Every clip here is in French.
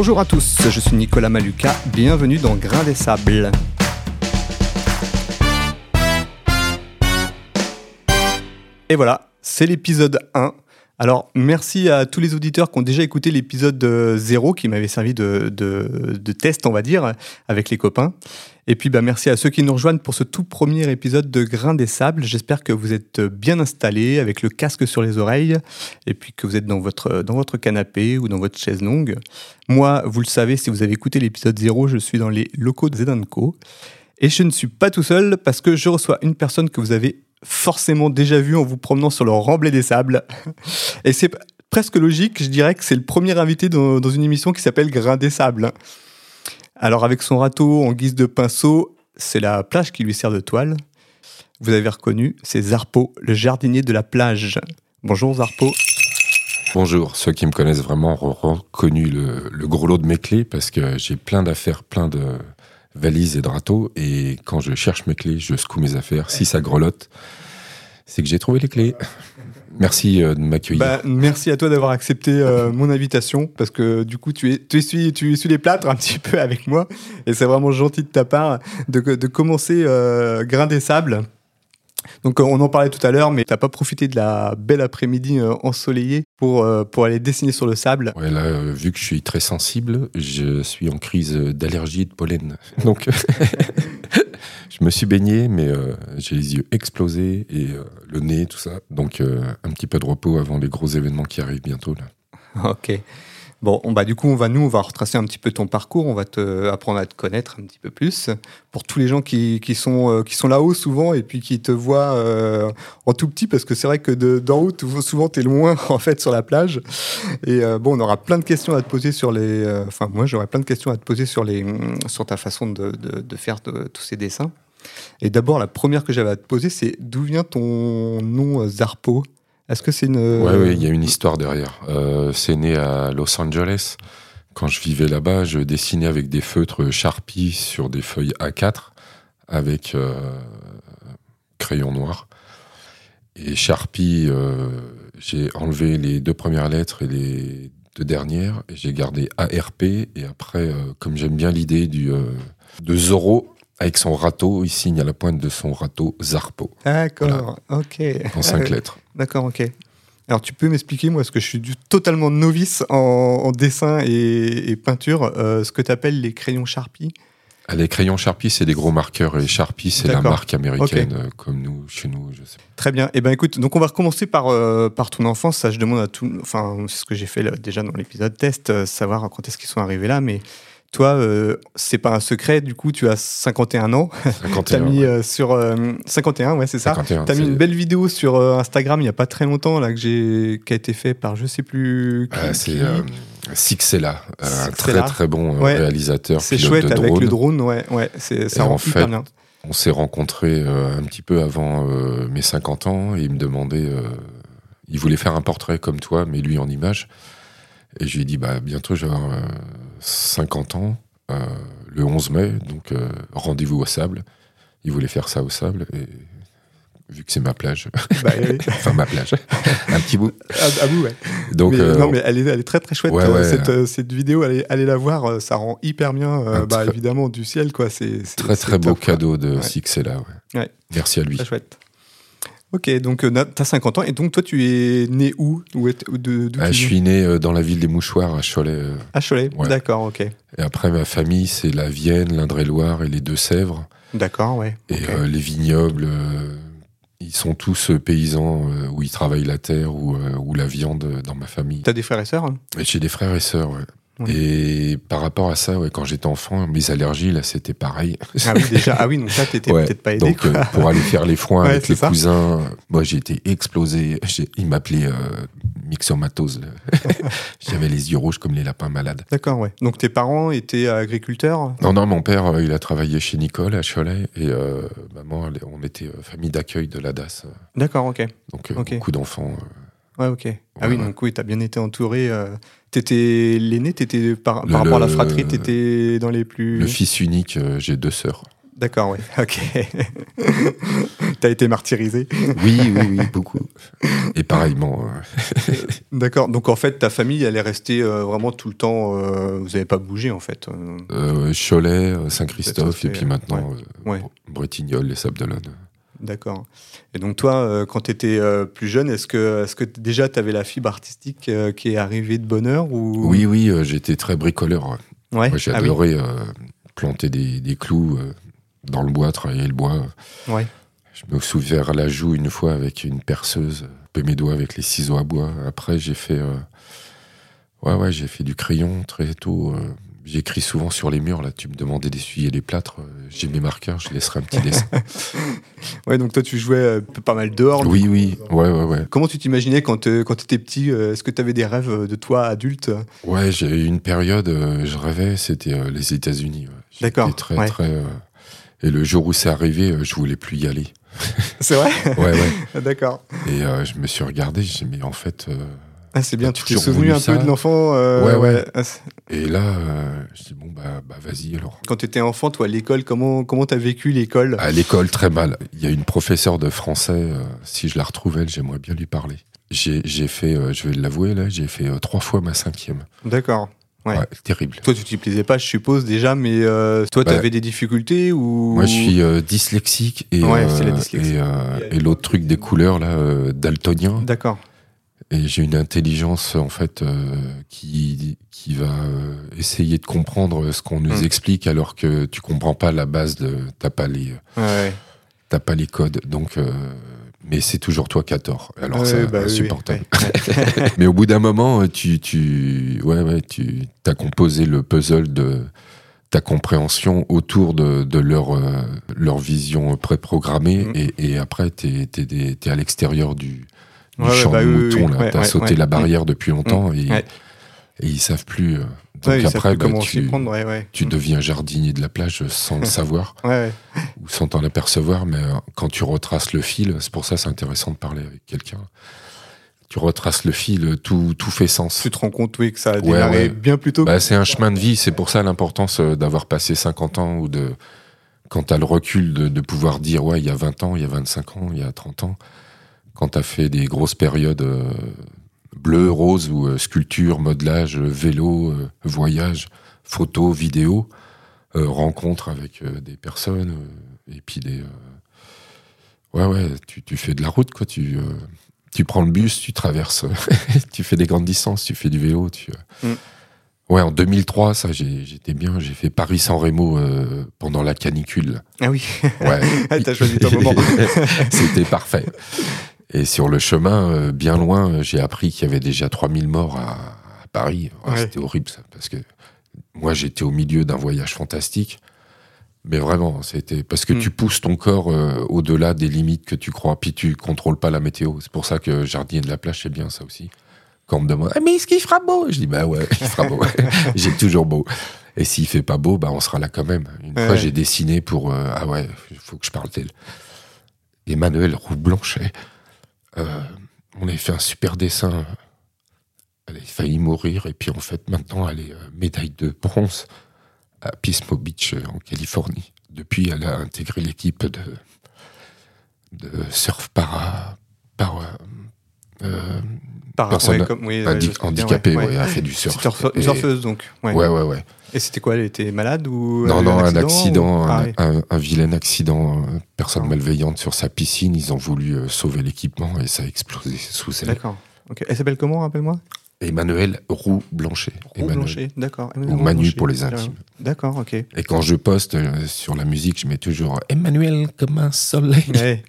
Bonjour à tous, je suis Nicolas Maluca, bienvenue dans Grain des Sables. Et voilà, c'est l'épisode 1. Alors, merci à tous les auditeurs qui ont déjà écouté l'épisode 0 qui m'avait servi de, de, test, on va dire, avec les copains. Et puis, bah, merci à ceux qui nous rejoignent pour ce tout premier épisode de Grain des Sables. J'espère que vous êtes bien installés avec le casque sur les oreilles et puis que vous êtes dans votre, dans votre canapé ou dans votre chaise longue. Moi, vous le savez, si vous avez écouté l'épisode 0, je suis dans les locaux de Zedanko. Et je ne suis pas tout seul parce que je reçois une personne que vous avez forcément déjà vu en vous promenant sur le remblai des sables. Et c'est presque logique, je dirais que c'est le premier invité dans, une émission qui s'appelle Grain des sables. Alors avec son râteau en guise de pinceau, c'est la plage qui lui sert de toile. Vous avez reconnu, c'est Zarpo, le jardinier de la plage. Bonjour Zarpo. Bonjour, ceux qui me connaissent vraiment ont reconnu le, gros lot de mes clés parce que j'ai plein d'affaires, plein de, valise et de râteau. Et quand je cherche mes clés, je secoue mes affaires. Si ça grelotte, c'est que j'ai trouvé les clés. Merci euh, de m'accueillir. Bah, merci à toi d'avoir accepté euh, mon invitation parce que du coup tu, es, tu, essuies, tu les plâtres un petit peu avec moi et c'est vraiment gentil de ta part de, de commencer euh, Grain des Sables donc euh, on en parlait tout à l'heure, mais t'as pas profité de la belle après-midi euh, ensoleillée pour, euh, pour aller dessiner sur le sable Ouais, là, vu que je suis très sensible, je suis en crise d'allergie et de pollen. Donc je me suis baigné, mais j'ai les yeux explosés et le nez, tout ça. Donc un petit peu de repos avant les gros événements qui arrivent bientôt. Là. Ok. Bon, bah, du coup, on va, nous, on va retracer un petit peu ton parcours, on va te apprendre à te connaître un petit peu plus. Pour tous les gens qui, qui sont, euh, sont là-haut souvent et puis qui te voient euh, en tout petit, parce que c'est vrai que d'en haut, souvent, tu es loin, en fait, sur la plage. Et euh, bon, on aura plein de questions à te poser sur les. Enfin, moi, j'aurais plein de questions à te poser sur, les, sur ta façon de, de, de faire tous ces dessins. Et d'abord, la première que j'avais à te poser, c'est d'où vient ton nom Zarpo? Est-ce que c'est une. Oui, ouais, il y a une histoire derrière. Euh, c'est né à Los Angeles. Quand je vivais là-bas, je dessinais avec des feutres Sharpie sur des feuilles A4 avec euh, crayon noir. Et Sharpie, euh, j'ai enlevé les deux premières lettres et les deux dernières, j'ai gardé ARP. Et après, comme j'aime bien l'idée du de Zorro, avec son râteau, il signe à la pointe de son râteau Zarpo. D'accord, ok. En cinq lettres. D'accord, ok. Alors tu peux m'expliquer, moi, parce que je suis du, totalement novice en, dessin et, peinture, euh, ce que tu appelles les crayons Sharpie? Ah, les crayons Sharpie, c'est des gros marqueurs et Sharpie, c'est la marque américaine, euh, comme nous, chez nous. Je sais. Très bien. Eh ben, écoute, donc on va recommencer par, euh, par ton enfance. Ça, je demande à tout. Enfin, c'est ce que j'ai fait déjà dans l'épisode test, savoir quand est-ce qu'ils sont arrivés là. Mais toi, euh, c'est pas un secret, du coup, tu as 51 ans. 51, as mis euh, sur 51, euh, ouais, c'est ça. Tu as mis une belle vidéo sur Instagram il y a pas très longtemps là que qui a été fait par je sais plus. Ah, c'est Sixella, un très très bon réalisateur. C'est chouette avec le drone, ouais, ouais, ça rend super bien. On s'est rencontrés un petit peu avant mes 50 ans et il me demandait, il voulait faire un portrait comme toi, mais lui en image. Et je lui ai dit, bah, bientôt, je vais avoir 50 ans, euh, le 11 mai, donc euh, rendez-vous au sable. Il voulait faire ça au sable, et vu que c'est ma plage, bah, enfin ma plage, un petit bout. À, bout, ouais. Donc, euh, non, mais elle est, elle est, très très chouette. cette, cette, vidéo, allez, allez, la voir, ça rend hyper bien, bah, évidemment, du ciel. quoi. C'est très très beau cadeau de. Sixella. Ouais. Merci à lui. Très chouette. Ok, donc euh, tu as 50 ans. Et donc, toi, tu es né où, où, de, ah, Je suis né euh, dans la ville des Mouchoirs, à Cholet. Euh. À Cholet, d'accord, ok. Et après, ma famille, c'est la Vienne, l'Indre-et-Loire et les Deux-Sèvres. D'accord, ouais. Et les vignobles, ils sont tous paysans où ils travaillent la terre ou, ou la viande dans ma famille. Tu as des frères et sœurs hein? J'ai des frères et sœurs, ouais. Et par rapport à ça, ouais, quand j'étais enfant, mes allergies, là, c'était pareil. Ah oui, déjà, ah oui, donc ça, t'étais peut-être pas aidé. Donc, euh, pour aller faire les foins avec les cousins, moi, j'ai été explosé. Ils m'appelaient euh, myxomatose. J'avais les yeux rouges comme les lapins malades. D'accord, ouais. Donc, tes parents étaient agriculteurs? Non, non, mon père, euh, il a travaillé chez Nicole à Cholet et maman, on était famille d'accueil de la DAS. D'accord, ok. Donc, beaucoup d'enfants. Ouais, ok. Ah oui, donc oui, t'as bien été entouré. T'étais l'aîné, t'étais par, par rapport à la fratrie, t'étais dans les plus. Le fils unique, euh, j'ai deux sœurs. D'accord, oui. Ok. T'as été martyrisé. Oui, oui, oui, beaucoup. Et pareillement. euh, D'accord. Donc en fait, ta famille, elle est restée euh, vraiment tout le temps. euh, vous n'avez pas bougé en fait. Cholet, Saint-Christophe, et puis maintenant euh, ouais. Bretignolles, les Sables d'Olonne. D'accord. Et donc toi, euh, quand tu étais plus jeune, est-ce que, est que déjà tu avais la fibre artistique euh, qui est arrivée de bonne heure ou... Oui, oui, euh, j'étais très bricoleur. ouais. Moi, j'ai Ah adoré euh, planter des, des clous euh, dans le bois, travailler le bois. Ouais. Je me suis ouvert la joue une fois avec une perceuse, peu mes doigts avec les ciseaux à bois. Après, j'ai fait, euh, ouais, ouais, j'ai fait du crayon très tôt. euh, J'écris souvent sur les murs. Là, tu me demandais d'essuyer les plâtres. euh, J'ai mes marqueurs, je laisserai un petit dessin. Ouais, donc toi, tu jouais euh, pas mal dehors. oui, oui, ouais, ouais, ouais. Comment tu t'imaginais quand tu étais petit euh, Est-ce que tu avais des rêves de toi adulte? Ouais, j'ai eu une période, euh, je rêvais, c'était euh, les États-Unis. ouais. D'accord, Très, ouais. très. euh, Et le jour où c'est arrivé, euh, je voulais plus y aller. C'est vrai? Ouais, ouais. D'accord. Et euh, je me suis regardé, j'ai dit, mais en fait. Ah, c'est bien, tu t'es souvenu un peu de l'enfant euh, Ouais, ouais. Ah, Et là, euh, je dis, bon, bah, bah vas-y alors. Quand tu étais enfant, toi, à l'école, comment comment t'as vécu l'école? À l'école, très mal. Il y a une professeure de français, euh, si je la retrouve, elle, j'aimerais bien lui parler. J'ai j'ai fait, je vais l'avouer, là, j'ai fait trois fois ma cinquième. D'accord. Ouais. Ouais, terrible. Toi, tu t'y plaisais pas, je suppose, déjà, mais euh, toi, Bah, t'avais des difficultés ou Moi, je suis euh, dyslexique et, Ouais, euh, c'est la dyslexie. et, et l'autre truc des couleurs, là, daltonien. D'accord. Et j'ai une intelligence, en fait, euh, qui, qui va euh, essayer de comprendre ce qu'on nous Hmm. explique alors que tu comprends pas la base de. T'as pas les. Ouais. T'as pas les codes, donc. euh, mais c'est toujours toi qui as tort. Alors c'est bah oui, insupportable. mais au bout d'un moment, tu, tu, ouais, ouais, tu as composé le puzzle de ta compréhension autour de, de leur, euh, leur vision préprogrammée Mm. et, et après, tu es, à l'extérieur du, du Ouais, ouais, champ bah de oui, oui, mouton. oui. là. Ouais, tu as ouais, sauté ouais. la barrière depuis longtemps et, Ouais. et ils savent plus. euh. Donc Ouais, après, bah, tu, prendre, ouais, ouais. tu deviens jardinier de la plage sans le savoir Ouais, ouais. ou sans t'en apercevoir, mais euh, quand tu retraces le fil, c'est pour ça que c'est intéressant de parler avec quelqu'un. Tu retraces le fil, tout, tout fait sens. Tu te rends compte, oui, que ça a Ouais, démarré ouais. bien plus tôt. Bah, c'est un chemin de vie, c'est pour ça l'importance euh, d'avoir passé 50 ans ou de. Quand tu as le recul de, de pouvoir dire, ouais, il y a 20 ans, il y a 25 ans, il y a 30 ans, quand tu as fait des grosses périodes euh, bleu, rose ou euh, sculpture, modelage, euh, vélo, voyage, photo, vidéo, rencontre avec des personnes, et puis des. Ouais, ouais, tu, tu fais de la route, quoi. Tu, tu prends le bus, tu traverses, tu fais des grandes distances, tu fais du vélo. Tu, Mm. Ouais, en 2003, ça, j'étais bien. J'ai fait Paris-San Remo euh, pendant la canicule. Ah oui, Ouais. t'as choisi ton moment. C'était parfait. Et sur le chemin, euh, bien loin, euh, j'ai appris qu'il y avait déjà 3000 morts à, à Paris. Ouais. C'était horrible, ça, parce que moi, j'étais au milieu d'un voyage fantastique. Mais vraiment, c'était parce que Mm. tu pousses ton corps euh, au-delà des limites que tu crois, puis tu contrôles pas la météo. C'est pour ça que jardinier de la plage, c'est bien ça aussi. Quand on me demande, Ah, mais est-ce qu'il fera beau? Je dis, bah ouais, il fera beau. j'ai toujours beau. Et s'il fait pas beau, bah on sera là quand même. Une Ouais. fois, j'ai dessiné pour, euh, ah ouais, il faut que je parle d'elle. Emmanuel Roux-Blanchet. Euh, on avait fait un super dessin. Elle a failli mourir, et puis en fait, maintenant, elle est euh, médaille de bronze à Pismo Beach, euh, en Californie. Depuis, elle a intégré l'équipe de, de surf para. para euh, Par- Personne ouais, comme- oui, handicapée, ouais, ouais, elle a fait du surf. C'est surfe- Et- surfeuse donc. Ouais, ouais, ouais. Et c'était quoi Elle était malade ou Non, non, un accident, ou- Ah, un, oui. un- un vilain accident, euh, personne Ah. malveillante sur sa piscine. Ils ont voulu euh, sauver l'équipement et ça a explosé sous elle. D'accord. Elle s'appelle comment, rappelle-moi? Emmanuel. Roux Emmanuel. Blanchet, d'accord. Ou Roux Manu Blanchet. pour les intimes. D'accord, ok. Et quand je poste euh, sur la musique, je mets toujours Emmanuel comme un soleil. Ouais.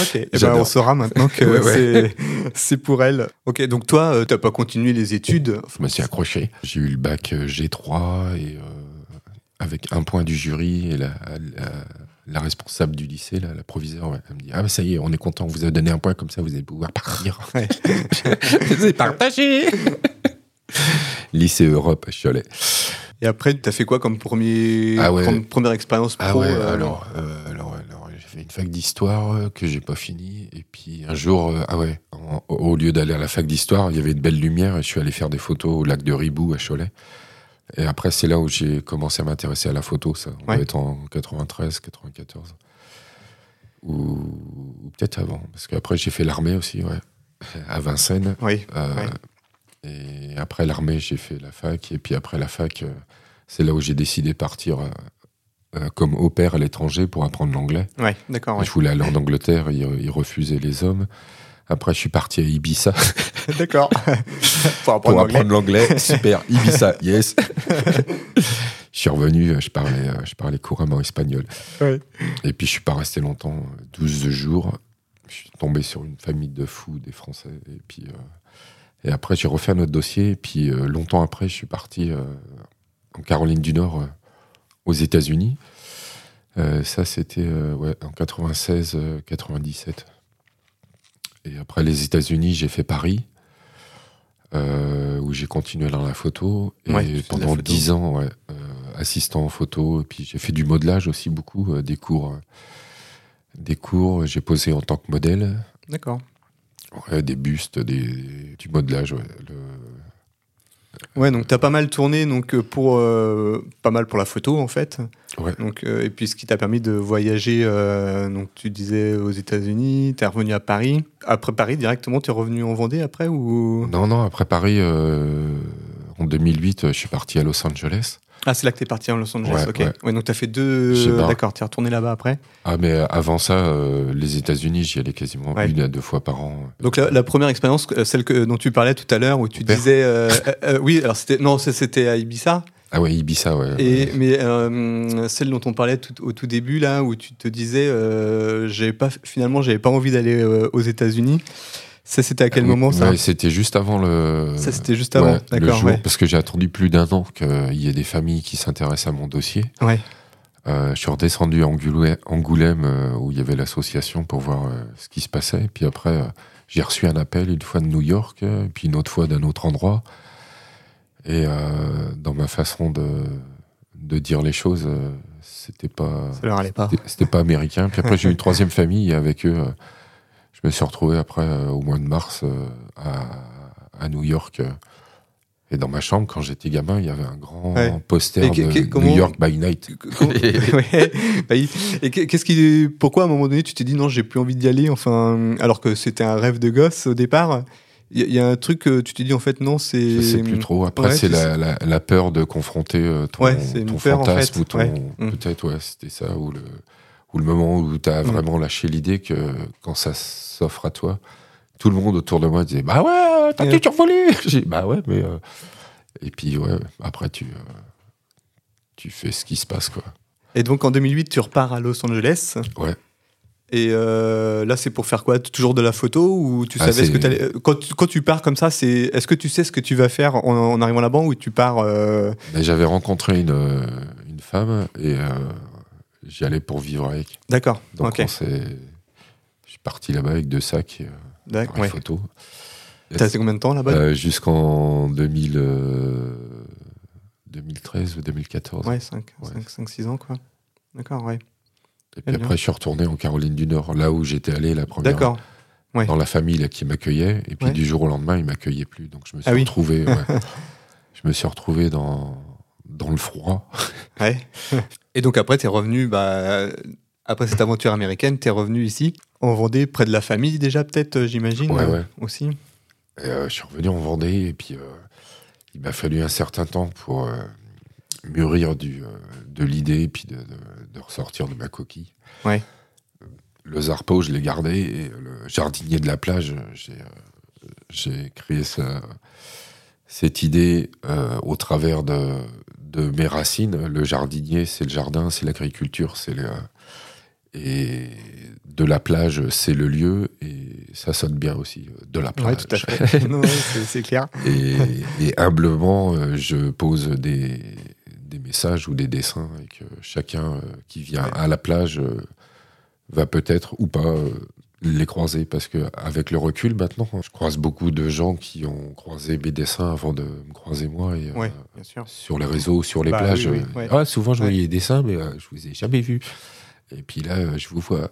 Ok, ben, on saura maintenant que Ouais, ouais. c'est- pour elle. Ok, donc toi, euh, t'as pas continué les études? Je me suis accroché. J'ai eu le bac euh, G3 et euh, avec un point du jury et la, la, la responsable du lycée, là, la proviseure, ouais, elle me dit Ah, bah, ça y est, on est content, on vous a donné un point, comme ça vous allez pouvoir partir. Ouais. C'est partagé Lycée Europe à Cholet. Et après, t'as fait quoi comme premier, Ah comme première expérience pro Ah ouais, euh, alors, euh, alors, alors, j'ai fait une fac d'histoire euh, que j'ai pas fini. Et puis un jour, euh, ah ouais, en- au lieu d'aller à la fac d'histoire, il y avait une belle lumière et je suis allé faire des photos au lac de Ribou à Cholet. Et après, c'est là où j'ai commencé à m'intéresser à la photo, ça. On Ouais. être en 93, 94. Ou, ou peut-être avant. Parce qu'après, j'ai fait l'armée aussi, ouais. À Vincennes. Oui. Euh, Ouais. Et après l'armée, j'ai fait la fac. Et puis après la fac, c'est là où j'ai décidé de partir euh, euh, comme au pair à l'étranger pour apprendre l'anglais. Ouais, d'accord. ouais. Je voulais aller en Angleterre, ils, ils refusaient les hommes. Après, je suis parti à Ibiza D'accord. pour apprendre l'anglais. apprendre l'anglais. Super, Ibiza, yes. je suis revenu, je parlais, je parlais couramment espagnol. Ouais. Et puis, je suis pas resté longtemps, 12 jours. Je suis tombé sur une famille de fous, des Français. Et puis, euh, et après, j'ai refait un autre dossier. Et puis, euh, longtemps après, je suis parti euh, en Caroline du Nord, euh, aux États-Unis. Euh, ça, c'était euh, ouais, en 96, euh, 97. Et après les États-Unis, j'ai fait Paris, euh, où j'ai continué dans la photo. Et Ouais, pendant. 10 ans, ouais, euh, assistant en photo. Et puis j'ai fait du modelage aussi beaucoup, euh, des cours. des cours, j'ai posé en tant que modèle. D'accord. Ouais, des bustes, des, du modelage. Le- Ouais, donc tu as pas mal tourné donc euh, pour euh, pas mal pour la photo en fait. Ouais. Donc euh, et puis ce qui t'a permis de voyager euh, donc tu disais aux États-Unis, tu es revenu à Paris. Après Paris directement, tu es revenu en Vendée après ou? Non, non, après Paris, en 2008, je suis parti à Los Angeles. Ah, c'est là que tu es parti en Los Angeles. Ouais, OK. ouais. Ouais, donc tu as fait deux d'accord, tu es retourné là-bas après. Ah, mais avant ça, euh, les États-Unis, j'y allais quasiment Ouais. une à deux fois par an. Donc la, la première expérience euh, celle que dont tu parlais tout à l'heure où tu Père. disais euh, euh, euh, oui, alors c'était non, c'était à Ibiza. Ah ouais, Ibiza, ouais. Et, mais euh, celle dont on parlait tout- au tout début, là, où tu te disais, euh, pas, finalement, j'avais pas envie d'aller euh, aux États-Unis. Ça, c'était à quel Oui, moment ça ouais, C'était juste avant le. Ça, c'était juste avant. Ouais, le D'accord, jour, ouais. parce que j'ai attendu plus d'un an qu'il y ait des familles qui s'intéressent à mon dossier. Ouais. Euh, je suis redescendu à Angoulême, Angoulême, euh, où il y avait l'association pour voir euh, ce qui se passait. Et puis après, j'ai reçu un appel une fois de New York, et puis une autre fois d'un autre endroit. Et dans ma façon de, de dire les choses, c'était pas. Ça leur allait pas. C'était- pas américain. Puis après, j'ai eu une troisième famille avec eux, je me suis retrouvé après, euh, au mois de mars, euh, à, à New York. euh, et dans ma chambre, quand j'étais gamin, il y avait un grand Ouais. poster de comment- New York by Night. Bah, Et que- qu'est-ce qui, pourquoi à un moment donné tu t'es dit non, j'ai plus envie d'y aller, enfin, alors que c'était un rêve de gosse au départ. Il y, a- il y a un truc que tu t'es dit en fait non, c'est. Je sais plus trop. Après, Ouais, c'est la, la, la peur de confronter ton, Ouais, ton en fantasme fait. ou ton. Peut-être, ouais, c'était ça. Ou le, ou le moment où tu as Mm. vraiment lâché l'idée que quand ça s'offre à toi, tout le monde autour de moi disait Bah ouais, t'as Ouais. tout survolé J'ai dit, Bah ouais, mais. euh, Et puis, ouais, après, tu, euh, tu fais ce qui se passe, quoi. Et donc en 2008, tu repars à Los Angeles. Ouais. Et euh, là, c'est pour faire quoi? Toujours de la photo ou tu Ah, savais ce que t'allais- euh, quand, tu- quand tu pars comme ça, c'est est-ce que tu sais ce que tu vas faire en, en arrivant là-bas ou tu pars euh, Mais j'avais rencontré une, euh, une femme et euh, j'y allais pour vivre avec. D'accord. Donc. Je suis parti là-bas avec deux sacs euh, Ouais. photo. T'as resté combien de temps là-bas Euh, Jusqu'en 2000, euh, 2013 ou 2014. Ouais, 5, ouais. 6 ans quoi. D'accord, ouais. Et puis bien. après, je suis retourné en Caroline du Nord, là où j'étais allé la première D'accord. ouais. dans la famille là, qui m'accueillait. Et puis Ouais. du jour au lendemain, ils m'accueillaient plus. Donc je me suis Ah retrouvé. je me suis retrouvé dans dans le froid. Ouais. Et donc après, t'es revenu, bah, après cette aventure américaine, t'es revenu ici, en Vendée, près de la famille déjà peut-être, euh, j'imagine, Ouais, euh, ouais. aussi. Et, euh, je suis revenu en Vendée et puis euh, il m'a fallu un certain temps pour euh, mûrir du, de l'idée et puis de, de- de ressortir de ma coquille. Ouais. Le Zarpo, je l'ai gardé et le jardinier de la plage, j'ai créé ça- cette idée au travers de, de mes racines. Le jardinier, c'est le jardin, c'est l'agriculture, c'est le, et de la plage, c'est le lieu et ça sonne bien aussi de la plage. Ouais, tout à fait. Ouais, c'est clair. Et, et humblement, euh, je pose des, des messages ou des dessins et que chacun euh, qui vient Ouais. à la plage euh, va peut-être ou pas les croiser parce que avec le recul maintenant, je croise beaucoup de gens qui ont croisé mes dessins avant de me croiser moi et euh, Ouais, bien sûr. sur les réseaux, sur les Bah, plages. oui, oui, euh, ouais. Ah, souvent je voyais les dessins, mais euh, je vous ai jamais vu. Et puis là, euh, je vous vois.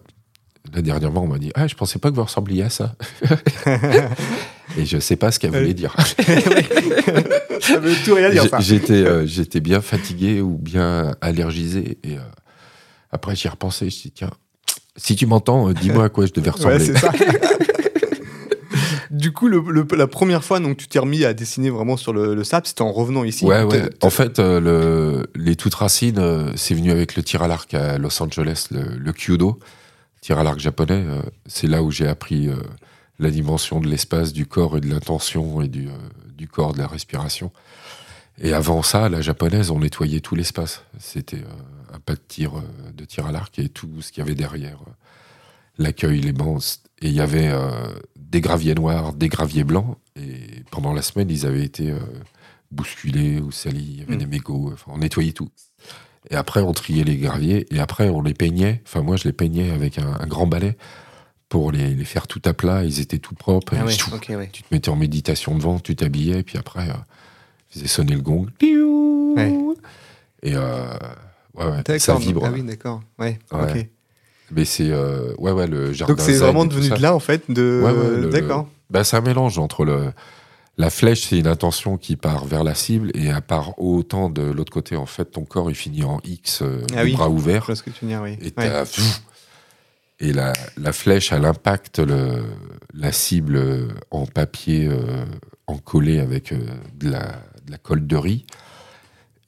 Là, dernièrement, on m'a dit Ah, je pensais pas que vous ressembliez à ça. et je sais pas ce qu'elle voulait dire. ça veut tout rien dire. J'étais j'étais bien fatigué ou bien allergisé. Et après, j'y ai repensé. Je dit, tiens, si tu m'entends, euh, dis-moi à quoi je devais ressembler. Ouais, c'est ça. du coup, le- le- la première fois, donc, tu t'es remis à dessiner vraiment sur le, le sable, c'était en revenant ici. Ouais, ouais. En fait, euh, le, les toutes racines, euh, c'est venu avec le tir à l'arc à Los Angeles, le, le Kyudo, tir à l'arc japonais. euh, c'est là où j'ai appris euh, la dimension de l'espace, du corps et de l'intention et du, euh, du corps, de la respiration. Et avant ça, la japonaise, on nettoyait tout l'espace. C'était pas de tir, euh, de tir à l'arc et tout ce qu'il y avait derrière. euh, L'accueil, les bancs. Et il y avait euh, des graviers noirs, des graviers blancs. Et pendant la semaine, ils avaient été bousculés ou salis. Il y avait Mm. des mégots. Enfin, on nettoyait tout. Et après, on triait les graviers. Et après, on les peignait. Enfin, moi, je les peignais avec un, un grand balai pour les, les faire tout à plat. Ils étaient tout propres. Ah Et tu te mettais en méditation devant, tu t'habillais, puis après, euh, tu faisais sonner le gong. Ouais. Et euh, ouais, ouais, ça vibre. Ah oui, d'accord. Ouais, Ouais. ok. Mais c'est euh, ouais, ouais, le jardin. Donc, c'est vraiment devenu de là, en fait, de. Ouais, D'accord. Bah, c'est un mélange entre le. La flèche, c'est une intention qui part vers la cible et elle part autant de l'autre côté. En fait, ton corps, il finit en X, euh, Ah oui. bras ouverts. que tu oui. Et, Ouais. t'as- pfff. et la, la flèche, elle impacte le, la cible euh, en papier, euh, en collé avec euh, de, la, de la colle de riz.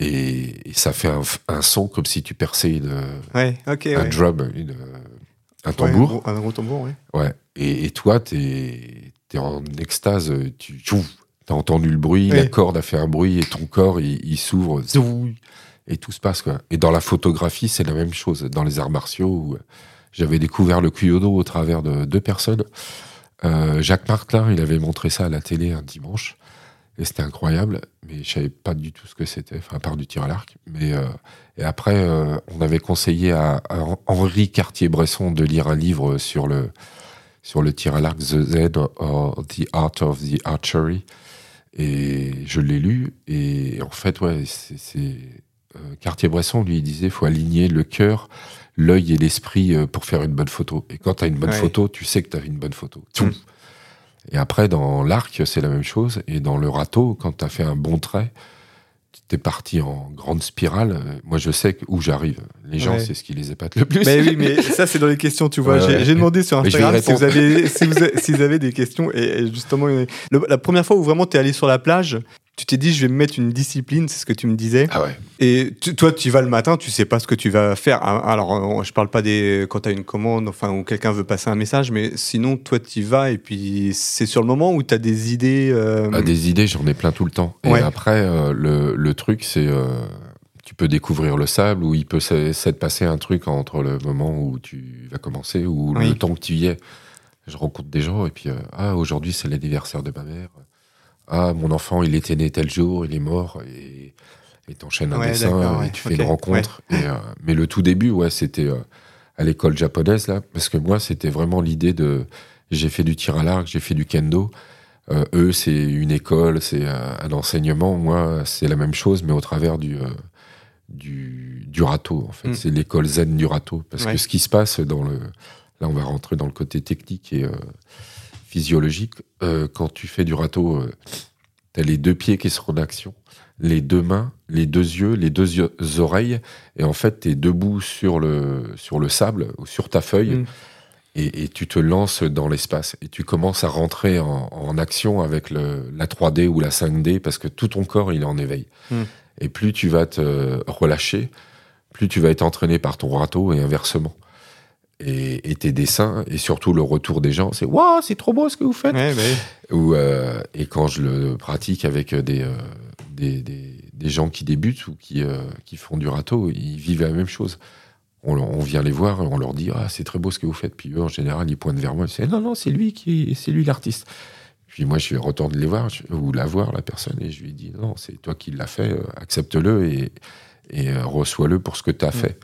Et, et ça fait un, son comme si tu perçais une- Ouais, un ouais. drum, une- un Ouais, tambour. un gros- un gros tambour, oui. Ouais. Et, et toi, t'es es en extase. Tu as entendu le bruit, la corde a fait un bruit et ton corps, il, il s'ouvre. Et tout se passe, quoi. Et dans la photographie, c'est la même chose. Dans les arts martiaux, euh, j'avais découvert le Kyudo au travers de deux personnes. Euh, Jacques Martin, il avait montré ça à la télé un dimanche. Et c'était incroyable, mais je savais pas du tout ce que c'était, enfin, à part du tir à l'arc. Mais euh, et après, euh, on avait conseillé à, à Henri Cartier-Bresson de lire un livre sur le sur le tir à l'arc, The Zen or The Art of the Archery. Et je l'ai lu. Et en fait, ouais, c'est euh, Cartier-Bresson lui il disait, faut aligner le cœur, l'œil et l'esprit pour faire une bonne photo. Et quand tu as une bonne Ouais. photo, tu sais que tu as une bonne photo. Mm. Et après, dans l'arc, c'est la même chose. Et dans le râteau, quand tu as fait un bon trait, tu es parti en grande spirale. Moi, je sais où j'arrive. Les gens, Ouais. c'est ce qui les épate le plus. Mais oui, mais ça, c'est dans les questions, tu vois. Ouais, J'ai demandé sur Instagram si vous, avez, si, vous si vous avez des questions. Et, et justement, le- la première fois où vraiment tu es allé sur la plage, tu t'es dit, je vais me mettre une discipline, c'est ce que tu me disais. Ah ouais. Et tu- toi, tu y vas le matin, tu sais pas ce que tu vas faire. Ah, Alors, euh, je parle pas des quand tu as une commande, enfin, ou quelqu'un veut passer un message, mais sinon, toi, tu y vas et puis c'est sur le moment où tu as des idées. euh, Ah, des idées, j'en ai plein tout le temps. Et Ouais. après, euh, le, le truc, c'est. euh, tu peux découvrir le sable ou il peut s'être passé un truc entre le moment où tu vas commencer ou Oui. le temps que tu y es. Je rencontre des gens et puis, euh, ah, aujourd'hui, c'est l'anniversaire de ma mère. Ah, mon enfant, il était né tel jour, il est mort. Et et t'enchaînes un Ouais, dessin et ouais, tu fais une rencontre. Et, euh, mais le tout début, ouais, c'était euh, à l'école japonaise, là, parce que moi, c'était vraiment l'idée de. J'ai fait du tir à l'arc, j'ai fait du kendo. Euh, eux, c'est une école, c'est un enseignement. Moi, c'est la même chose, mais au travers du, du, du râteau, en fait. Mm. C'est l'école zen du râteau. Parce que ce qui se passe dans le. Là, on va rentrer dans le côté technique et physiologique. Euh, quand tu fais du râteau, tu as les deux pieds qui sont en action, les deux mains, les deux yeux, les deux yeux- oreilles. Et en fait, tu es debout sur le, sur le sable ou sur ta feuille. Mm. Et, et tu te lances dans l'espace et tu commences à rentrer en, en action avec le, la 3D ou la 5D parce que tout ton corps il est en éveil. Mm. Et plus tu vas te relâcher, plus tu vas être entraîné par ton râteau et inversement. Et, et tes dessins et surtout le retour des gens, c'est waouh, c'est trop beau ce que vous faites. ouais, mais- Ou, euh, et quand je le pratique avec des, euh, des, des, des gens qui débutent ou qui, euh, qui font du râteau, ils vivent la même chose. On, on vient les voir on leur dit Ah, c'est très beau ce que vous faites. Puis eux, en général, ils pointent vers moi disent Non, non, c'est lui qui c'est lui l'artiste. Puis moi, je retourne les voir je- ou la voir, la personne, et je lui dis Non, c'est toi qui l'as fait, euh, accepte-le et, et euh, reçois-le pour ce que tu as fait.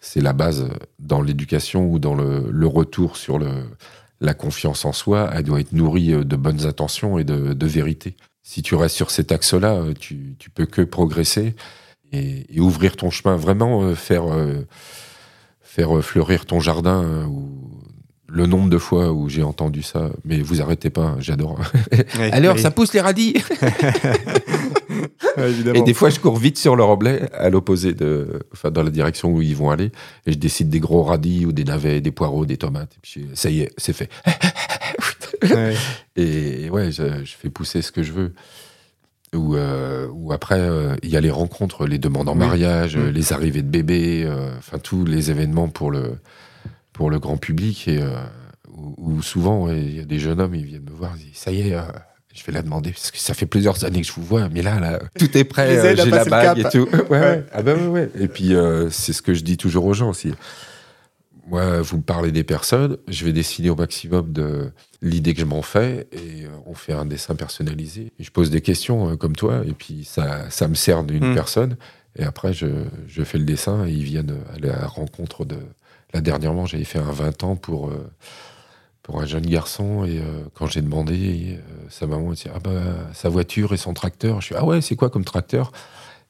C'est la base dans l'éducation ou dans le, le retour sur le, la confiance en soi. Elle doit être nourrie de bonnes intentions et de, de vérité. Si tu restes sur cet axe-là, euh, tu, tu peux que progresser et, et ouvrir ton chemin, vraiment euh, faire, euh, faire fleurir ton jardin. euh, ou le nombre de fois où j'ai entendu ça, mais vous arrêtez pas, hein, j'adore. ouais, Alors, oui. ça pousse les radis et des fois, je cours vite sur le remblai, à l'opposé de, enfin, dans la direction où ils vont aller, et je décide des gros radis ou des navets, des poireaux, des tomates. Et puis, ça y est, c'est fait. Et ouais, je, fais pousser ce que je veux. Ou, euh, ou après, euh, il y a les rencontres, les demandes en mariage, mm. les arrivées de bébés, euh, enfin tous les événements pour le, pour le grand public. Et où, souvent, il y a des jeunes hommes, ils viennent me voir, ils disent Ça y est, je vais la demander, parce que ça fait plusieurs années que je vous vois, mais là, là tout est prêt, j'ai la bague et tout. Ouais, Ah ben ouais, ouais. Et puis, c'est ce que je dis toujours aux gens aussi. Moi, vous me parlez des personnes, je vais dessiner au maximum de l'idée que je m'en fais et euh, on fait un dessin personnalisé. je pose des questions euh, comme toi et puis ça, ça me sert d'une hmm. personne. Et après, je, je, fais le dessin et ils viennent à la rencontre de. Là, dernièrement, j'avais fait un 20 ans pour, euh, pour un jeune garçon et quand j'ai demandé, sa maman dit Ah bah, sa voiture et son tracteur. Je suis Ah ouais, c'est quoi comme tracteur?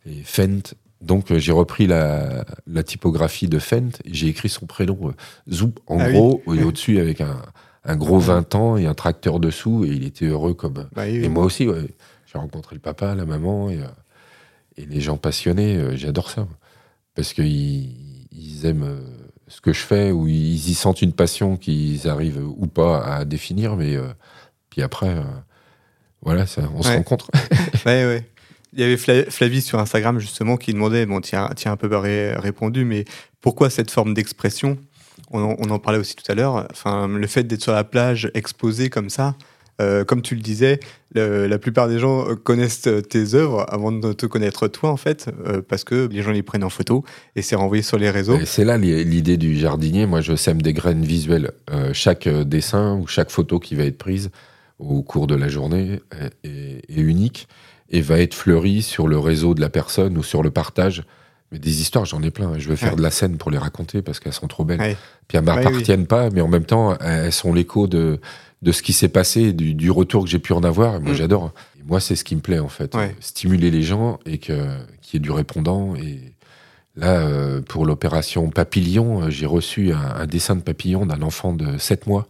Et Fent, donc euh, j'ai repris la, typographie de Fent, j'ai écrit son prénom euh, Zoup en ah gros et au-dessus avec un, gros 20 ans et un tracteur dessous et il était heureux comme bah et moi aussi j'ai rencontré le papa, la maman et, euh, les gens passionnés, j'adore ça parce qu'ils ils aiment ce que je fais ou ils y sentent une passion qu'ils arrivent ou pas à définir mais puis après voilà on se rencontre. ouais, ouais. Il y avait Flavie sur Instagram justement qui demandait, bon, tiens, tiens un peu répondu, mais pourquoi cette forme d'expression? On, en parlait aussi tout à l'heure. Enfin, le fait d'être sur la plage exposé comme ça, euh, comme tu le disais, la plupart des gens connaissent tes œuvres avant de te connaître toi, en fait, euh, parce que les gens les prennent en photo et c'est renvoyé sur les réseaux. C'est là l'idée du jardinier. Moi, je sème des graines visuelles. Euh, chaque dessin ou chaque photo qui va être prise au cours de la journée est unique et va être fleuri sur le réseau de la personne ou sur le partage. Mais des histoires, j'en ai plein. Je veux faire de la scène pour les raconter parce qu'elles sont trop belles. Puis elles m'appartiennent pas, mais en même temps, elles sont l'écho de, de ce qui s'est passé, du, du, retour que j'ai pu en avoir. moi, mm. j'adore. Et moi, c'est ce qui me plaît, en fait. Stimuler les gens et qu'il y ait du répondant. Et là, euh, pour l'opération Papillon, euh, j'ai reçu un, un, dessin de papillon d'un enfant de 7 mois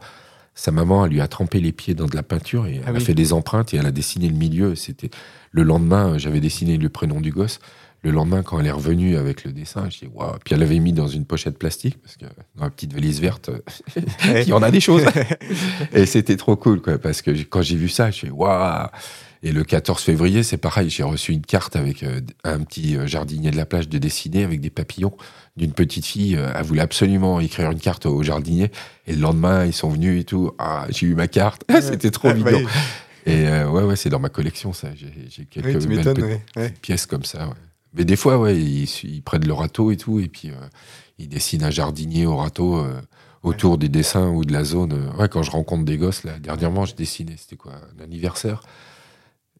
sa maman, elle lui a trempé les pieds dans de la peinture et elle ah a fait des empreintes et elle a dessiné le milieu. C'était le lendemain, j'avais dessiné le prénom du gosse. Le lendemain, quand elle est revenue avec le dessin, je dis waouh. Puis elle l'avait mis dans une pochette plastique parce que dans la petite valise verte, il y en a des choses. et c'était trop cool, quoi, parce que quand j'ai vu ça, je dis waouh. Et le 14 février, c'est pareil, j'ai reçu une carte avec euh, un petit euh, jardinier de la plage de dessiner avec des papillons d'une petite fille. Euh, elle voulait absolument écrire une carte au jardinier. Et le lendemain, ils sont venus et tout. Ah, j'ai eu ma carte. C'était trop mignon. Et ouais, ouais, c'est dans ma collection, ça. J'ai quelques belles pièces comme ça. Mais des fois, ouais, ils, prennent le râteau et tout. Et puis, ils dessinent un jardinier au râteau autour des dessins ou de la zone. Ouais, quand je rencontre des gosses, là, dernièrement, je dessinais, c'était quoi, un anniversaire.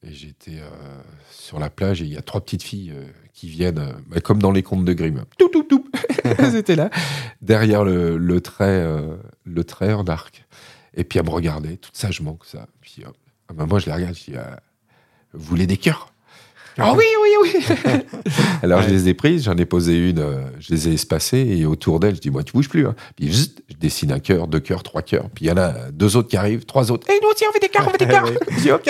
Et j'étais euh, sur la plage et il y a trois petites filles euh, qui viennent, euh, bah, comme dans les contes de Grimm. Tout, tout, tout. Elles étaient là, derrière le, le trait, le trait en arc. Et puis elles me regardaient, tout sagement que ça. Puis ah bah, moi, je les regarde, je dis Vous voulez des cœurs? Oh oui, oui, oui Alors je les ai prises, j'en ai posé une, euh, je les ai espacées, et autour d'elle, je dis, moi, tu bouges plus. Hein. Puis je dessine un cœur, deux cœurs, trois cœurs. Puis il y en a deux autres qui arrivent, trois autres. Et nous aussi, on fait des cœurs, on fait des cœurs Je dis, ok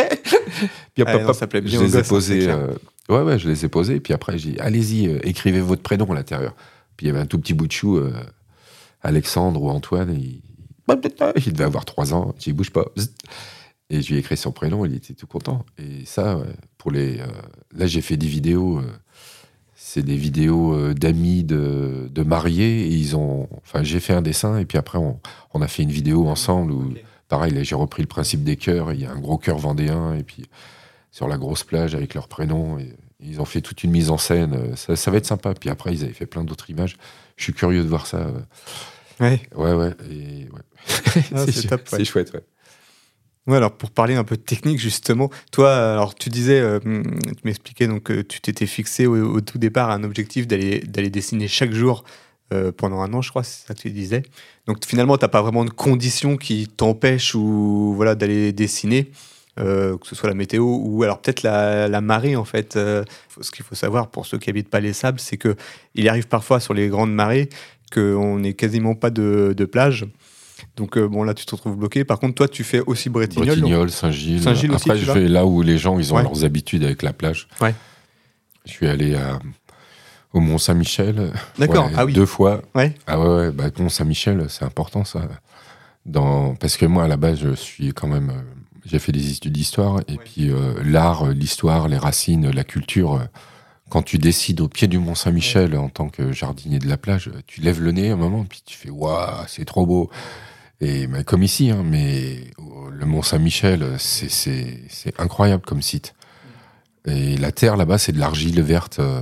Puis après, ah, je les ai posés. Euh, ouais, ouais, je les ai posés. Puis après, je dis, allez-y, euh, écrivez votre prénom à l'intérieur. Puis il y avait un tout petit bout de chou, Alexandre ou Antoine, il... il devait avoir trois ans. Je dis, bouge pas. Et je lui ai écrit son prénom, il était tout content. Et ça, pour les. Euh, là, j'ai fait des vidéos. Euh, c'est des vidéos euh, d'amis de, de, mariés. Et ils ont. Enfin, j'ai fait un dessin et puis après, on, on, a fait une vidéo ensemble où, pareil, j'ai repris le principe des cœurs. Il y a un gros cœur vendéen et puis sur la grosse plage avec leur prénom. Et, ils ont fait toute une mise en scène. Ça, ça, va être sympa. Puis après, ils avaient fait plein d'autres images. Je suis curieux de voir ça. Ouais. Ouais, ouais. Et, ouais. Ah, c'est chouette, ouais alors pour parler un peu de technique justement, toi, alors tu disais, euh, tu m'expliquais donc que tu t'étais fixé au, tout départ un objectif d'aller d'aller dessiner chaque jour euh, pendant un an, je crois, c'est ça que tu disais. Donc finalement, tu n'as pas vraiment de conditions qui t'empêchent ou voilà d'aller dessiner. Euh, que ce soit la météo ou alors peut-être la, marée en fait. ce qu'il faut savoir pour ceux qui habitent pas les sables, c'est que il arrive parfois sur les grandes marées qu'on n'ait quasiment pas de plage Donc euh, bon, là, tu te retrouves bloqué. Par contre, toi, tu fais aussi Bretignolles. Bretignolles, Saint-Gilles. Saint-Gilles aussi, Après, tu je vais là où les gens ils ont Ouais. leurs habitudes avec la plage. Ouais. Je suis allé à- au Mont Saint-Michel. D'accord. Ouais, ah oui. Deux fois. Ouais. Ah ouais, ouais, bah, Mont Saint-Michel, c'est important ça. Dans... Parce que moi, à la base, je suis quand même. euh, J'ai fait des études d'histoire. Et puis, euh, l'art, l'histoire, les racines, la culture. quand tu décides au pied du Mont Saint-Michel en tant que jardinier de la plage, tu lèves le nez un moment, puis tu fais Waouh, c'est trop beau. Et bah, comme ici, hein, mais euh, le Mont Saint-Michel, c'est- incroyable comme site. Et la terre là-bas, c'est de l'argile verte. euh,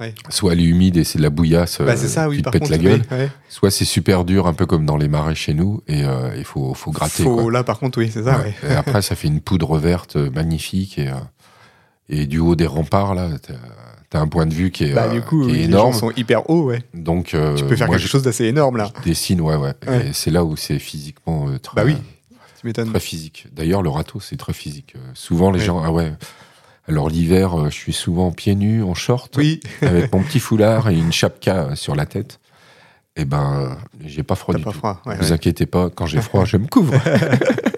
Ouais. Soit elle est humide et c'est de la bouillasse Bah, ça, euh, oui, qui te pète contre. la gueule. oui, ouais. Soit c'est super dur, un peu comme dans les marais chez nous, et euh, il faut, faut gratter. Faut- quoi. Là, par contre, oui, c'est ça. Ouais. Et après, ça fait une poudre verte magnifique, et, et du haut des remparts, là, t'as as un point de vue qui est, Bah, euh, du coup, qui est oui, les énorme. gens sont hyper hauts, ouais. Donc, euh, tu peux faire moi, quelque chose d'assez énorme, là. je dessine, ouais, ouais. Ouais. Et c'est là où c'est physiquement euh, très, Bah oui. Tu m'étonnes. très physique. D'ailleurs, le râteau, c'est très physique. Euh, souvent, les Ouais. gens, ah ouais. Alors, l'hiver, je suis souvent pieds nus, en short, Oui, avec mon petit foulard et une chapka sur la tête. Et ben, j'ai pas froid du pas tout. froid. ouais, Ne vous inquiétez pas, quand j'ai froid, je me couvre.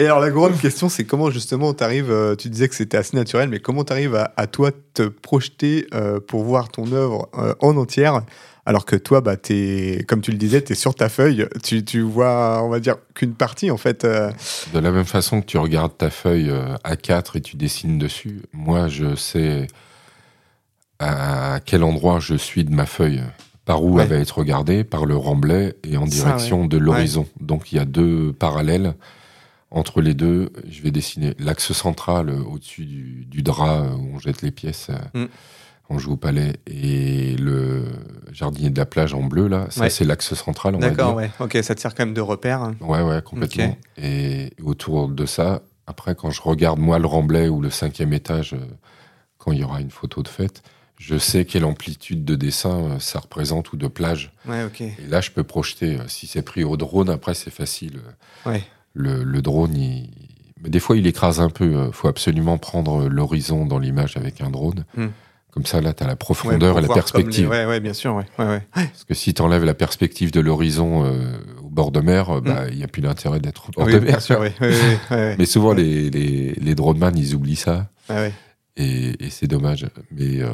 Et alors, la grande question, c'est comment justement t'arrives. euh, tu disais que c'était assez naturel, mais comment t'arrives à, à toi te projeter euh, pour voir ton œuvre euh, en entière alors que toi, bah, es, comme tu le disais, tu es sur ta feuille, tu, tu vois, on va dire, qu'une partie en fait. De la même façon que tu regardes ta feuille euh, A4 et tu dessines dessus, moi, je sais à quel endroit je suis de ma feuille, par où Ouais. elle va être regardée, par le remblai et en Ça, direction de l'horizon. Donc, il y a deux parallèles. Entre les deux, je vais dessiner l'axe central euh, au-dessus du, du drap euh, où on jette les pièces. euh, Mm. On joue au palais. Et le jardinier de la plage en bleu, là, ça, Ouais. c'est l'axe central. D'accord, ouais. Ok, ça te sert quand même de repère. Ouais, ouais, complètement. Et autour de ça, après, quand je regarde moi le remblai ou le cinquième étage, quand il y aura une photo de fête, je sais quelle amplitude de dessin ça représente ou de plage. Ouais, ok. Et là, je peux projeter. Si c'est pris au drone, après, c'est facile. Ouais. Le, le drone, il... mais des fois, il écrase un peu. Il faut absolument prendre l'horizon dans l'image avec un drone. Hmm. Comme ça, là, tu as la profondeur et la comme les- perspective. Ouais, bien sûr, ouais. ouais, ouais. Parce que si tu enlèves la perspective de l'horizon euh, au bord de mer, euh, bah, il n'y a plus d'intérêt d'être au bord Hmm. Oui, de mer. sûr, Mais souvent, les, les, les droneman, ils oublient ça. ouais. Et, et c'est dommage. Mais euh,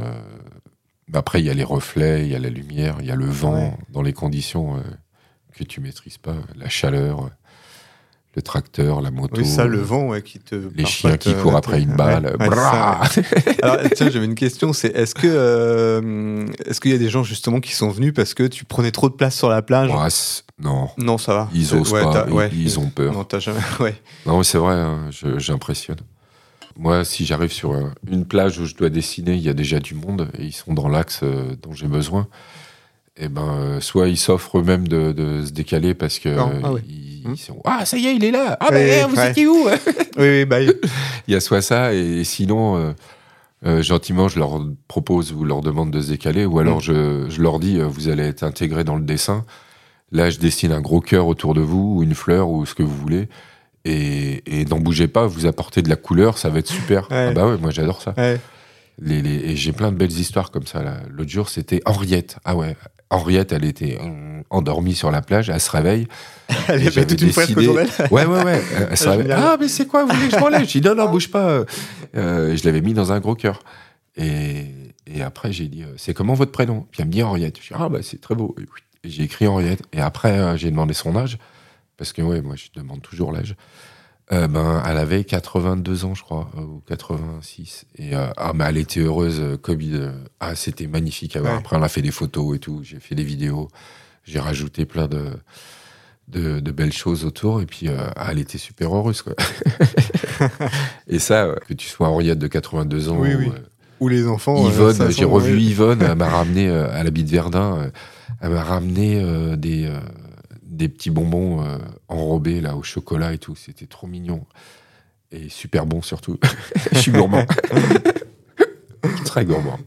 après, il y a les reflets, il y a la lumière, il y a le vent dans les conditions euh, que tu maîtrises pas. La chaleur, le tracteur, la moto. Oui, ça, le vent, ouais, qui te. Les chiens qui te- courent après une balle. ouais, ça, ouais. Alors, tiens, j'avais une question, c'est est-ce que euh, est-ce qu'il y a des gens justement qui sont venus parce que tu prenais trop de place sur la plage? C'est- non, Non, ça va. ils osent pas, ils- ont peur. Non, t'as jamais. Non, c'est vrai, hein, j'impressionne. Moi, si j'arrive sur euh, une plage où je dois dessiner, il y a déjà du monde et ils sont dans l'axe euh, dont j'ai besoin. Et ben, euh, soit ils s'offrent eux-mêmes de, de se décaler parce que Non, euh, ah ouais. ils. Ils sont ah ça y est il est là ah ben vous ouais. étiez où Oui, oui, bah, Il y a soit ça et sinon euh, euh, gentiment je leur propose ou leur demande de se décaler ou alors Mm. je, je leur dis euh, vous allez être intégrés dans le dessin. Là je dessine un gros cœur autour de vous ou une fleur ou ce que vous voulez. Et, et n'en bougez pas, vous apportez de la couleur, ça va être super. Ouais. Ah bah ouais, moi j'adore ça. ouais. Les, les- et j'ai plein de belles histoires comme ça. L'autre jour, c'était Henriette. Ah ouais, Henriette, elle était endormie sur la plage, elle se réveille. Elle avait toute une décidé- autour d'elle. Ouais, ouais, ouais. Elle, se réveille. Ah, mais c'est quoi, vous voulez que je m'enlève? J'ai dit non, non, bouge pas. Euh, je l'avais mis dans un gros cœur. Et, et après, j'ai dit, euh, c'est comment votre prénom? Puis elle me dit Henriette. Je dis, ah, bah, c'est très beau. J'ai écrit Henriette. Et après, euh, j'ai demandé son âge. Parce que, ouais, moi, je demande toujours l'âge. Euh, ben, elle avait 82 ans, je crois, euh, ou 86. Et euh, ah, mais elle était heureuse, Covid. ah, c'était magnifique. Ouais. Après, on a fait des photos et tout. J'ai fait des vidéos. J'ai rajouté plein de, de, de belles choses autour. Et puis, euh, ah, elle était super heureuse, quoi. et ça, que tu sois Henriette de 82 ans Oui, ou, oui. Ou les enfants. Yvonne, j'ai revu. Yvonne, elle m'a ramené à l'habit de Verdun, elle m'a ramené des, des petits bonbons euh, enrobés là au chocolat et tout, c'était trop mignon. Et super bon surtout. Je suis gourmand. Très gourmand.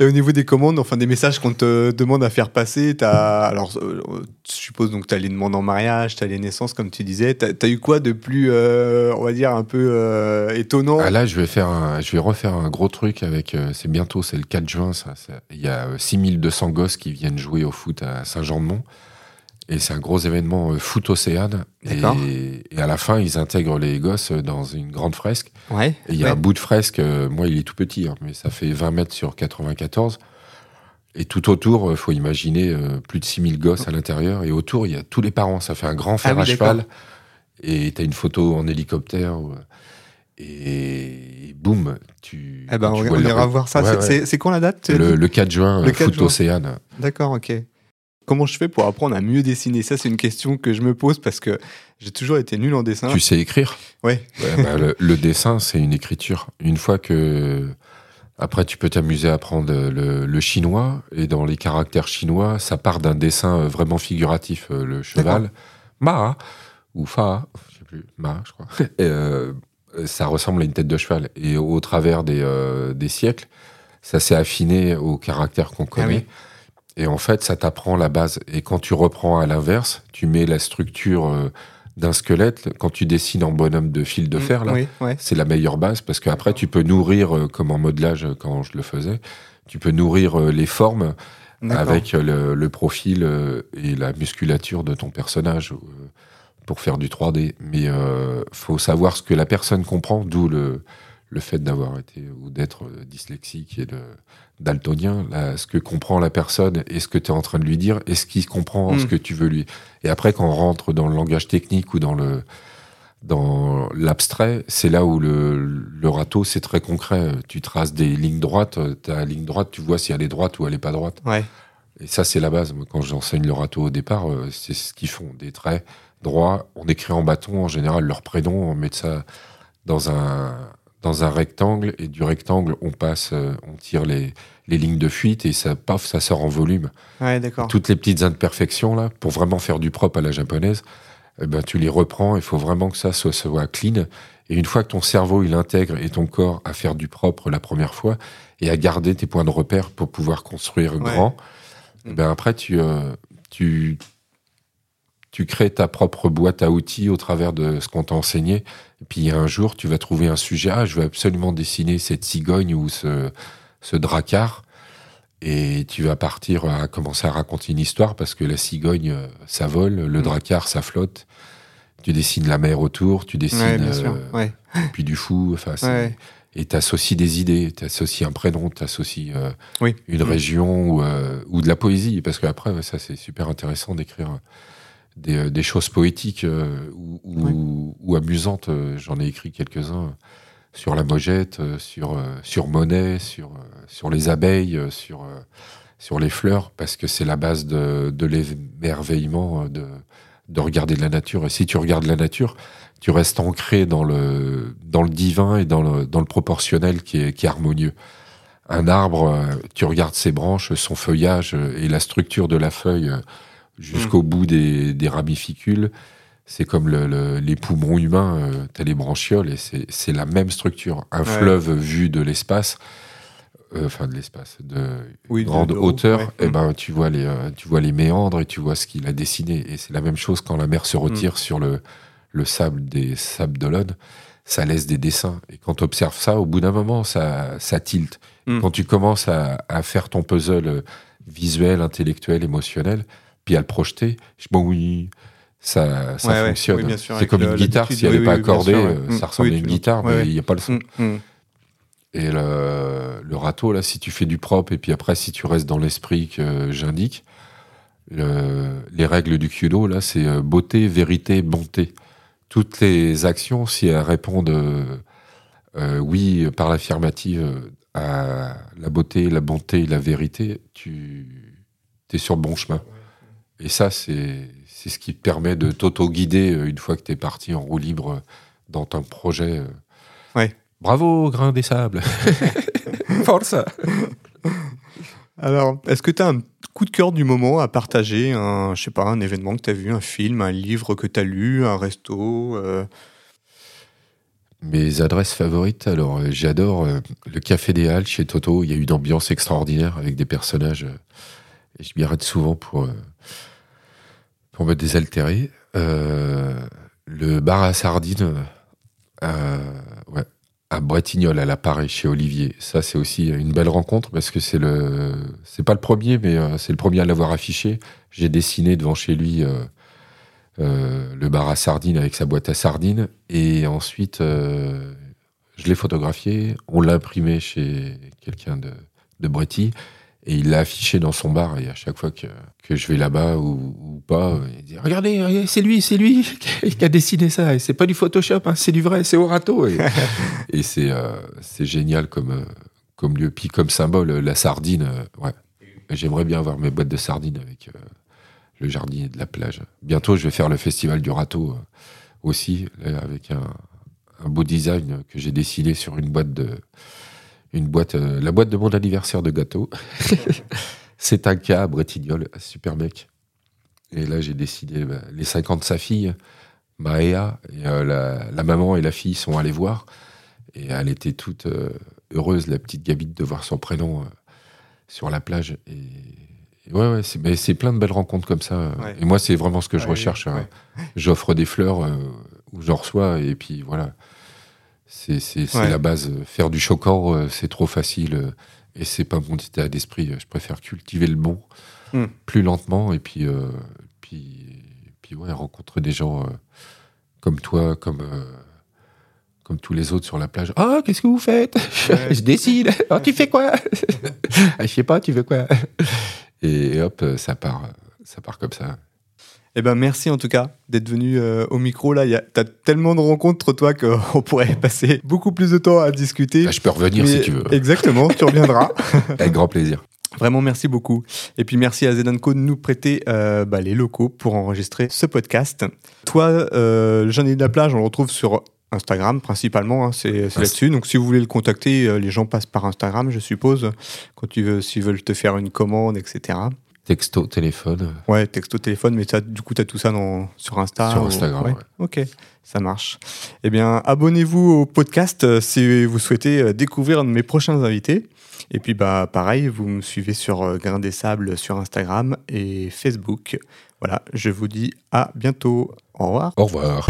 Et au niveau des commandes, enfin des messages qu'on te demande à faire passer, t'as alors euh, je suppose donc t'as les demandes en mariage, t'as les naissances comme tu disais, t'as as eu quoi de plus, euh, on va dire un peu euh, étonnant? Ah là, je vais faire un, je vais refaire un gros truc avec. euh, c'est bientôt, c'est le 4 juin. Ça, il y a euh, 6200 gosses qui viennent jouer au foot à Saint-Jean-de-Mont. Et c'est un gros événement euh, foot océane. Et, à la fin, ils intègrent les gosses dans une grande fresque. Ouais. Et il y a ouais. un bout de fresque, euh, moi il est tout petit, hein, mais ça fait 20 mètres sur 94. Et tout autour, il faut imaginer euh, plus de 6000 gosses à l'intérieur. Et autour, il y a tous les parents. Ça fait un grand fer Ah oui, à cheval. d'accord. Et tu as une photo en hélicoptère. Et boum, tu. Eh ben, tu on, ira voir ça. Ouais, C'est- quand la date Le, le 4 juin, Le euh, 4 foot juin. océane. D'accord, ok. Comment je fais pour apprendre à mieux dessiner? Ça, c'est une question que je me pose parce que j'ai toujours été nul en dessin. Tu sais écrire? Ouais. Ouais, bah, le, le dessin, c'est une écriture. Une fois que. Après, tu peux t'amuser à apprendre le, le chinois. Et dans les caractères chinois, ça part d'un dessin euh, vraiment figuratif. Euh, Le cheval, Ma, ou Fa, je sais plus, Ma, je crois. Et, euh, ça ressemble à une tête de cheval. Et au travers des, euh, des siècles, ça s'est affiné au caractère qu'on connaît. Et en fait, ça t'apprend la base. Et quand tu reprends à l'inverse, tu mets la structure euh, d'un squelette. Quand tu dessines en bonhomme de fil de fer, là, Mm, Oui, ouais. c'est la meilleure base parce qu'après, tu peux nourrir, euh, comme en modelage euh, quand je le faisais, tu peux nourrir les formes avec le, le profil et la musculature de ton personnage pour faire du 3D. Mais euh, faut savoir ce que la personne comprend, d'où le, le fait d'avoir été ou d'être euh, dyslexique et le daltonien, là, ce que comprend la personne et ce que tu es en train de lui dire et ce qu'il comprend, Mm. ce que tu veux lui. Et après, quand on rentre dans le langage technique ou dans le dans l'abstrait, c'est là où le, le râteau, c'est très concret. Tu traces des lignes droites, ta ligne droite, tu vois si elle est droite ou elle est pas droite. Ouais. Et ça, c'est la base. Moi, quand j'enseigne le râteau au départ, euh, c'est ce qu'ils font. Des traits droits. On écrit en bâton, en général, leur prénom, on met ça dans un, dans un rectangle. Et du rectangle, on passe, euh, on tire les, les lignes de fuite et ça, paf, ça sort en volume. Ouais, d'accord. Toutes les petites imperfections, là, pour vraiment faire du propre à la japonaise, eh ben, tu les reprends. Il faut vraiment que ça soit, soit clean. Et une fois que ton cerveau, il intègre et ton corps à faire du propre la première fois et à garder tes points de repère pour pouvoir construire Ouais. grand, eh ben après, tu, euh, tu, tu crées ta propre boîte à outils au travers de ce qu'on t'a enseigné. Et puis un jour, tu vas trouver un sujet. Ah, je veux absolument dessiner cette cigogne ou ce, ce dracard. Et tu vas partir à commencer à raconter une histoire parce que la cigogne, euh, ça vole, le Mm. dracard, ça flotte. Tu dessines la mer autour, tu dessines Ouais, bien sûr. euh, Ouais. puis du fou. Enfin, Ouais. Et tu associes des idées, tu associes un prénom, tu associes euh, Oui. une Mm. région ou, euh, ou de la poésie. Parce qu'après, ça, c'est super intéressant d'écrire des, euh, des choses poétiques euh, ou, ou- ou amusantes. Euh, J'en ai écrit quelques-uns sur la mojette, sur, sur Monet, sur, sur les abeilles, sur, sur les fleurs, parce que c'est la base de, de l'émerveillement de, de regarder de la nature. Et si tu regardes la nature, tu restes ancré dans le, dans le divin et dans le, dans le proportionnel qui est, qui est harmonieux. Un arbre, tu regardes ses branches, son feuillage et la structure de la feuille jusqu'au bout des, des ramificules. C'est comme le- le- les poumons humains, euh, t'as les branchioles et c'est la même structure. Un Ouais. fleuve vu de l'espace, euh, enfin de l'espace, de Oui, grande de haut, hauteur, ouais. eh ben tu vois les euh, tu vois les méandres et tu vois ce qu'il a dessiné. Et c'est la même chose quand la mer se retire Mm. sur le le sable des sables d'Olonne, ça laisse des dessins. Et quand tu observes ça, au bout d'un moment, ça ça tilte. Quand tu commences à, à faire ton puzzle euh, visuel, intellectuel, émotionnel, puis à le projeter, je bon oui, ça, ça Ouais, ouais. fonctionne. Oui, c'est comme une guitare, si elle Oui, n'est pas oui, accordée, sûr, ouais. euh, ça Mm. ressemble Oui, à une guitare, mais il n'y a pas le son. Mm, mm. Et le, le râteau, là, si tu fais du propre, et puis après, si tu restes dans l'esprit que j'indique, le- les règles du Kyudo, là, c'est euh, beauté, vérité, bonté. Toutes les actions, si elles répondent euh, euh, oui par l'affirmative à la beauté, la bonté, la vérité, tu es sur le bon chemin. Et ça, c'est ce qui te permet de t'auto-guider euh, une fois que tu es parti en roue libre euh, dans ton projet. euh. Ouais. Bravo, grain des sables. Forza. Alors, est-ce que tu as un coup de cœur du moment à partager un, je sais pas, un événement que tu as vu, un film, un livre que tu as lu, un resto euh, Mes adresses favorites, alors euh, j'adore euh, le Café des Halles chez Toto. Il y a une ambiance extraordinaire avec des personnages. et je m'y arrête souvent pour, pour me désaltérer. Euh, le bar à sardines, euh, ouais, à Bretignolles, à l'appareil chez Olivier. Ça, c'est aussi une belle rencontre parce que c'est le, pas le premier, mais euh, c'est le premier à l'avoir affiché. J'ai dessiné devant chez lui le bar à sardines avec sa boîte à sardines et ensuite je l'ai photographié. On l'a imprimé chez quelqu'un de, de et il l'a affiché dans son bar. Et à chaque fois que, que je vais là-bas ou, pas, il dit Regardez, c'est lui, c'est lui qui a dessiné ça. Et c'est pas du Photoshop, hein, c'est du vrai, c'est Orato. Et, et c'est euh, c'est génial comme, euh, comme lieu. Puis comme symbole, la sardine. Euh, ouais. J'aimerais bien avoir mes boîtes de sardines avec le jardinier de la plage. Bientôt, je vais faire le festival du râteau aussi, avec un, un beau design que j'ai dessiné sur une boîte de une boîte, euh, la boîte de mon anniversaire de gâteau. c'est un cas à Bretignolles, super mec. Et là, j'ai décidé, bah, les 50 de sa fille, Maëa, et, euh, la, maman et la fille sont allées voir. Et elle était toute euh, heureuse, la petite Gabite, de voir son prénom sur la plage. Et, ouais, ouais, c'est, mais c'est plein de belles rencontres comme ça. Et moi, c'est vraiment ce que je recherche. Hein. J'offre des fleurs où j'en reçois, et puis voilà. C'est la base. Faire du choquant, euh, c'est trop facile euh, et c'est pas mon état d'esprit. Je préfère cultiver le bon hmm. plus lentement et puis, euh, puis, puis ouais, rencontrer des gens comme toi, comme, comme tous les autres sur la plage. Ah, qu'est-ce que vous faites? Je décide. Ah, tu fais quoi? Ah, Je sais pas, tu veux quoi? Et hop, ça part, ça part comme ça. Eh ben merci en tout cas d'être venu euh, au micro. Là, tu as tellement de rencontres, toi, qu'on pourrait passer beaucoup plus de temps à discuter. Bah, je peux revenir si tu veux. Exactement, tu reviendras. Avec grand plaisir. Vraiment, merci beaucoup. Et puis, merci à Zedanco de nous prêter euh, bah, les locaux pour enregistrer ce podcast. Toi, euh, le de la plage, on le retrouve sur Instagram principalement, hein, c'est là-dessus. Donc, si vous voulez le contacter, euh, les gens passent par Instagram, je suppose, quand tu veux, s'ils veulent te faire une commande, etc. Texto, téléphone. Ouais, texto, téléphone, mais du coup, tu as tout ça sur Insta Sur Instagram, Ok, ça marche. Eh bien, abonnez-vous au podcast euh, si vous souhaitez euh, découvrir mes prochains invités. Et puis, bah, pareil, vous me suivez sur euh, Grain des Sables sur Instagram et Facebook. Voilà, je vous dis à bientôt. Au revoir. Au revoir.